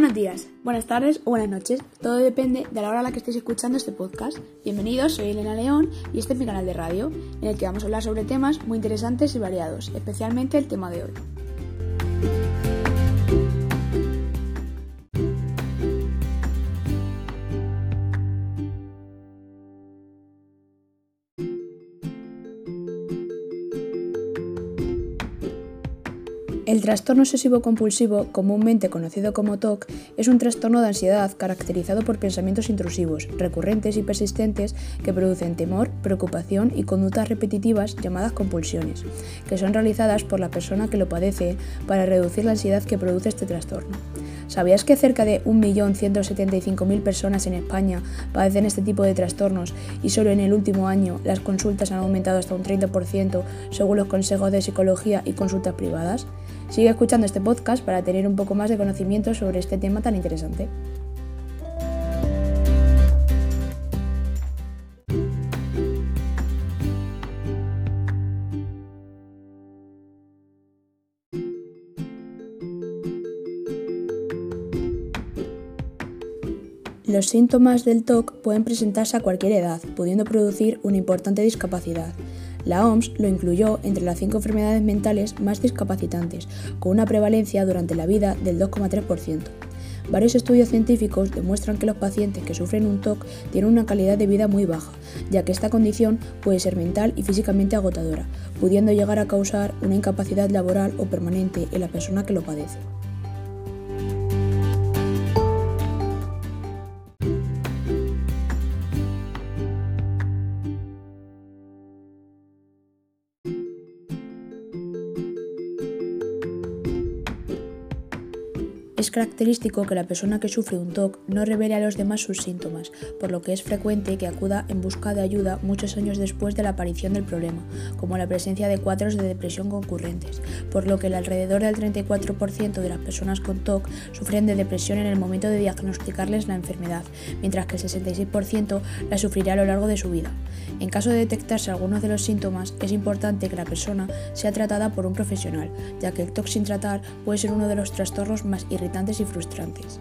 Buenos días, buenas tardes o buenas noches. Todo depende de la hora a la que estéis escuchando este podcast. Bienvenidos, soy Elena León y este es mi canal de radio, en el que vamos a hablar sobre temas muy interesantes y variados, especialmente el tema de hoy. El trastorno obsesivo-compulsivo, comúnmente conocido como TOC, es un trastorno de ansiedad caracterizado por pensamientos intrusivos, recurrentes y persistentes que producen temor, preocupación y conductas repetitivas llamadas compulsiones, que son realizadas por la persona que lo padece para reducir la ansiedad que produce este trastorno. ¿Sabías que cerca de 1.175.000 personas en España padecen este tipo de trastornos y solo en el último año las consultas han aumentado hasta un 30% según los consejos de psicología y consultas privadas? Sigue escuchando este podcast para tener un poco más de conocimiento sobre este tema tan interesante. Los síntomas del TOC pueden presentarse a cualquier edad, pudiendo producir una importante discapacidad. La OMS lo incluyó entre las cinco enfermedades mentales más discapacitantes, con una prevalencia durante la vida del 2,3%. Varios estudios científicos demuestran que los pacientes que sufren un TOC tienen una calidad de vida muy baja, ya que esta condición puede ser mental y físicamente agotadora, pudiendo llegar a causar una incapacidad laboral o permanente en la persona que lo padece. Es característico que la persona que sufre un TOC no revele a los demás sus síntomas, por lo que es frecuente que acuda en busca de ayuda muchos años después de la aparición del problema, como la presencia de cuadros de depresión concurrentes, por lo que el alrededor del 34% de las personas con TOC sufren de depresión en el momento de diagnosticarles la enfermedad, mientras que el 66% la sufrirá a lo largo de su vida. En caso de detectarse algunos de los síntomas, es importante que la persona sea tratada por un profesional, ya que el TOC sin tratar puede ser uno de los trastornos más irritantes y frustrantes.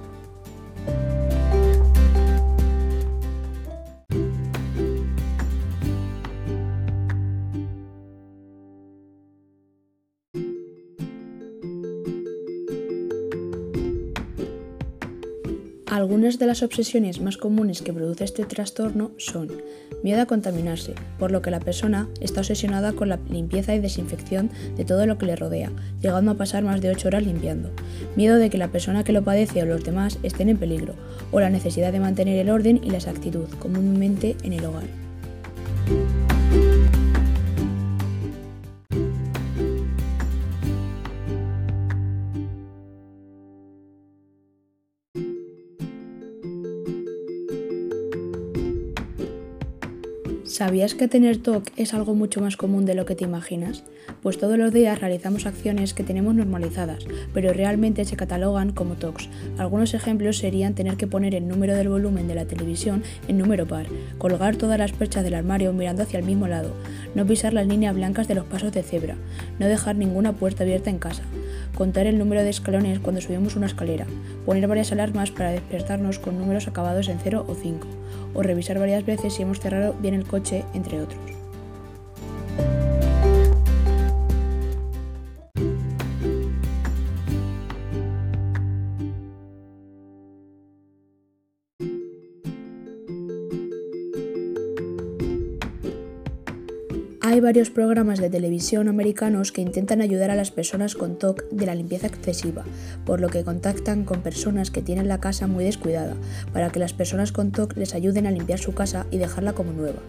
Algunas de las obsesiones más comunes que produce este trastorno son miedo a contaminarse, por lo que la persona está obsesionada con la limpieza y desinfección de todo lo que le rodea, llegando a pasar más de 8 horas limpiando, miedo de que la persona que lo padece o los demás estén en peligro, o la necesidad de mantener el orden y la exactitud, comúnmente en el hogar. ¿Sabías que tener TOC es algo mucho más común de lo que te imaginas? Pues todos los días realizamos acciones que tenemos normalizadas, pero realmente se catalogan como TOCs. Algunos ejemplos serían tener que poner el número del volumen de la televisión en número par, colgar todas las perchas del armario mirando hacia el mismo lado, no pisar las líneas blancas de los pasos de cebra, no dejar ninguna puerta abierta en casa, contar el número de escalones cuando subimos una escalera, poner varias alarmas para despertarnos con números acabados en 0 o 5, o revisar varias veces si hemos cerrado bien el coche, entre otros. Hay varios programas de televisión americanos que intentan ayudar a las personas con TOC de la limpieza excesiva, por lo que contactan con personas que tienen la casa muy descuidada, para que las personas con TOC les ayuden a limpiar su casa y dejarla como nueva.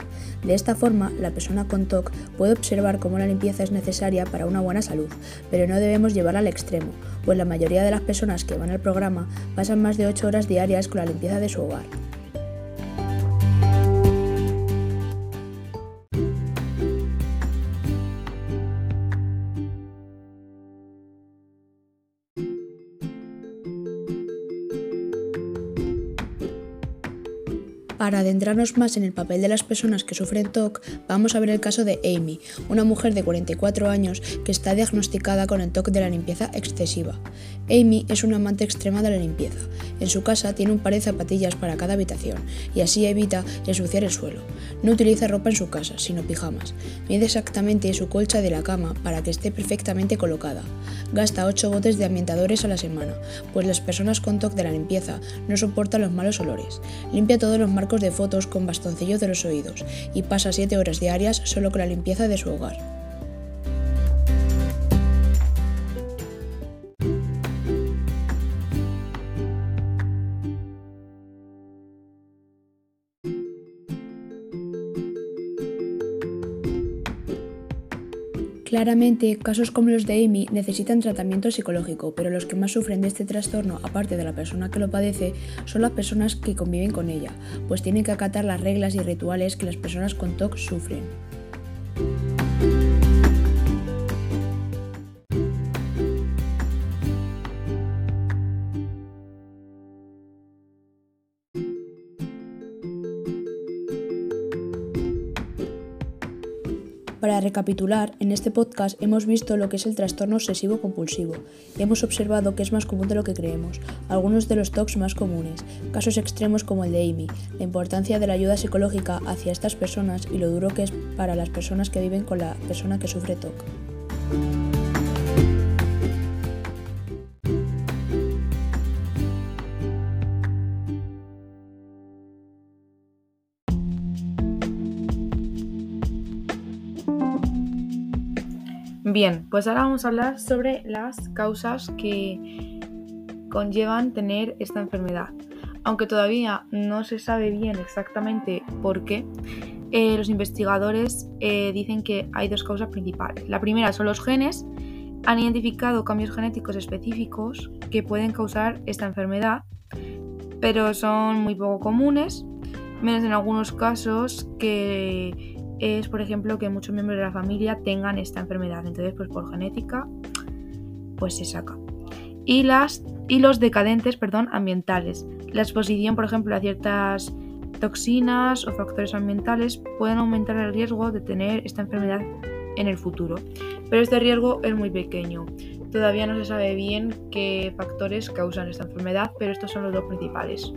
De esta forma, la persona con TOC puede observar cómo la limpieza es necesaria para una buena salud, pero no debemos llevarla al extremo, pues la mayoría de las personas que van al programa pasan más de 8 horas diarias con la limpieza de su hogar. Para adentrarnos más en el papel de las personas que sufren TOC, vamos a ver el caso de Amy, una mujer de 44 años que está diagnosticada con el TOC de la limpieza excesiva. Amy es una amante extrema de la limpieza. En su casa tiene un par de zapatillas para cada habitación y así evita ensuciar el suelo. No utiliza ropa en su casa, sino pijamas. Mide exactamente su colcha de la cama para que esté perfectamente colocada. Gasta 8 botes de ambientadores a la semana, pues las personas con TOC de la limpieza no soportan los malos olores. Limpia todos los marcos de fotos con bastoncillos de los oídos y pasa 7 horas diarias solo con la limpieza de su hogar. Claramente, casos como los de Amy necesitan tratamiento psicológico, pero los que más sufren de este trastorno, aparte de la persona que lo padece, son las personas que conviven con ella, pues tienen que acatar las reglas y rituales que las personas con TOC sufren. Para recapitular, en este podcast hemos visto lo que es el trastorno obsesivo compulsivo. Hemos observado que es más común de lo que creemos, algunos de los TOCs más comunes, casos extremos como el de Amy, la importancia de la ayuda psicológica hacia estas personas y lo duro que es para las personas que viven con la persona que sufre TOC. Bien, pues ahora vamos a hablar sobre las causas que conllevan tener esta enfermedad. Aunque todavía no se sabe bien exactamente por qué, eh, los investigadores eh, dicen que hay dos causas principales. La primera son los genes. Han identificado cambios genéticos específicos que pueden causar esta enfermedad, pero son muy poco comunes, menos en algunos casos que es, por ejemplo, que muchos miembros de la familia tengan esta enfermedad. Entonces, pues por genética, pues se saca. Y, las, y los decadentes, perdón, ambientales. La exposición, por ejemplo, a ciertas toxinas o factores ambientales pueden aumentar el riesgo de tener esta enfermedad en el futuro. Pero este riesgo es muy pequeño. Todavía no se sabe bien qué factores causan esta enfermedad, pero estos son los dos principales.